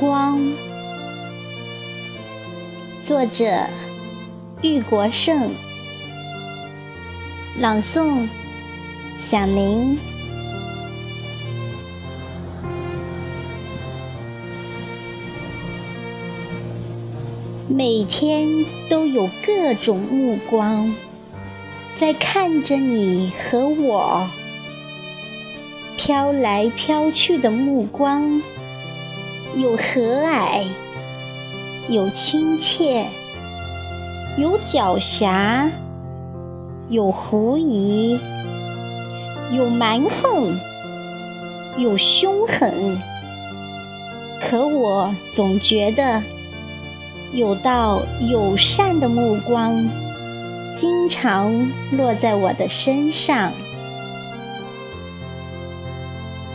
光，作者玉国胜，朗诵响铃。每天都有各种目光在看着你和我，飘来飘去的目光。有和蔼，有亲切，有狡黠，有狐疑，有蛮横，有凶狠。可我总觉得，有道友善的目光，经常落在我的身上。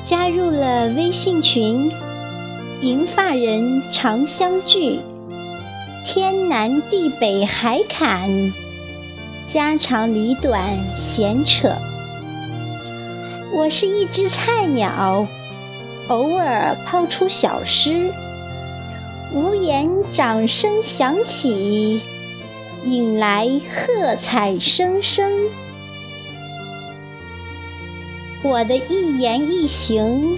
加入了微信群。银发人常相聚，天南地北海侃，家长里短闲扯。我是一只菜鸟，偶尔抛出小诗，无言掌声响起，引来喝彩声声。我的一言一行。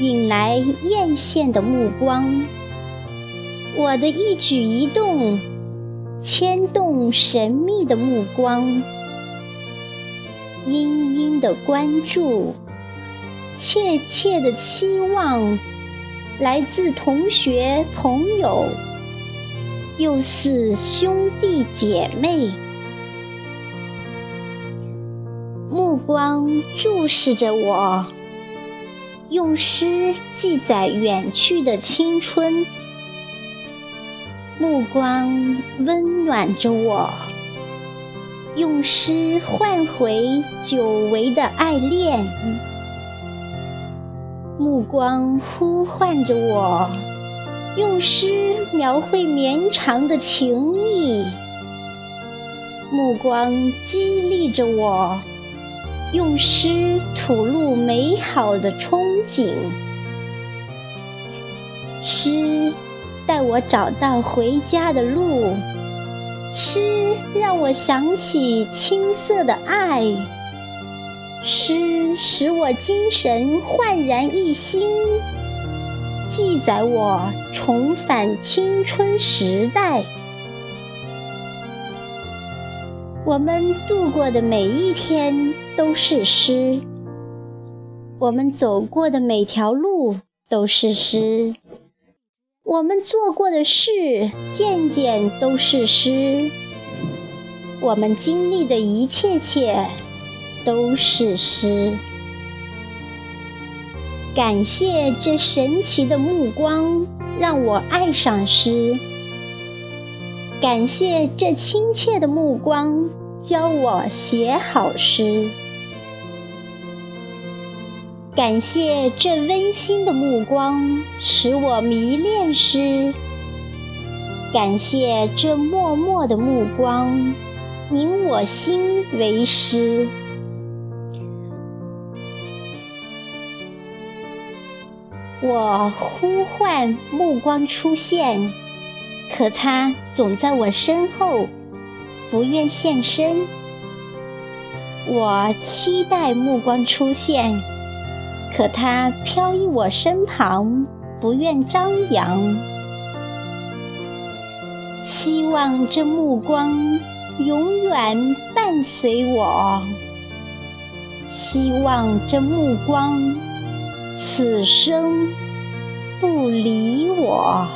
引来艳羡的目光，我的一举一动牵动神秘的目光，殷殷的关注，切切的期望，来自同学朋友，又似兄弟姐妹，目光注视着我。用诗记载远去的青春，目光温暖着我；用诗唤回久违的爱恋，目光呼唤着我；用诗描绘绵长的情谊，目光激励着我。用诗吐露美好的憧憬，诗带我找到回家的路，诗让我想起青涩的爱，诗使我精神焕然一新，记载我重返青春时代。我们度过的每一天都是诗，我们走过的每条路都是诗，我们做过的事件件都是诗，我们经历的一切切都是诗。感谢这神奇的目光，让我爱上诗；感谢这亲切的目光。教我写好诗，感谢这温馨的目光，使我迷恋诗；感谢这默默的目光，凝我心为诗。我呼唤目光出现，可它总在我身后。不愿现身，我期待目光出现，可它飘逸我身旁，不愿张扬。希望这目光永远伴随我，希望这目光此生不离我。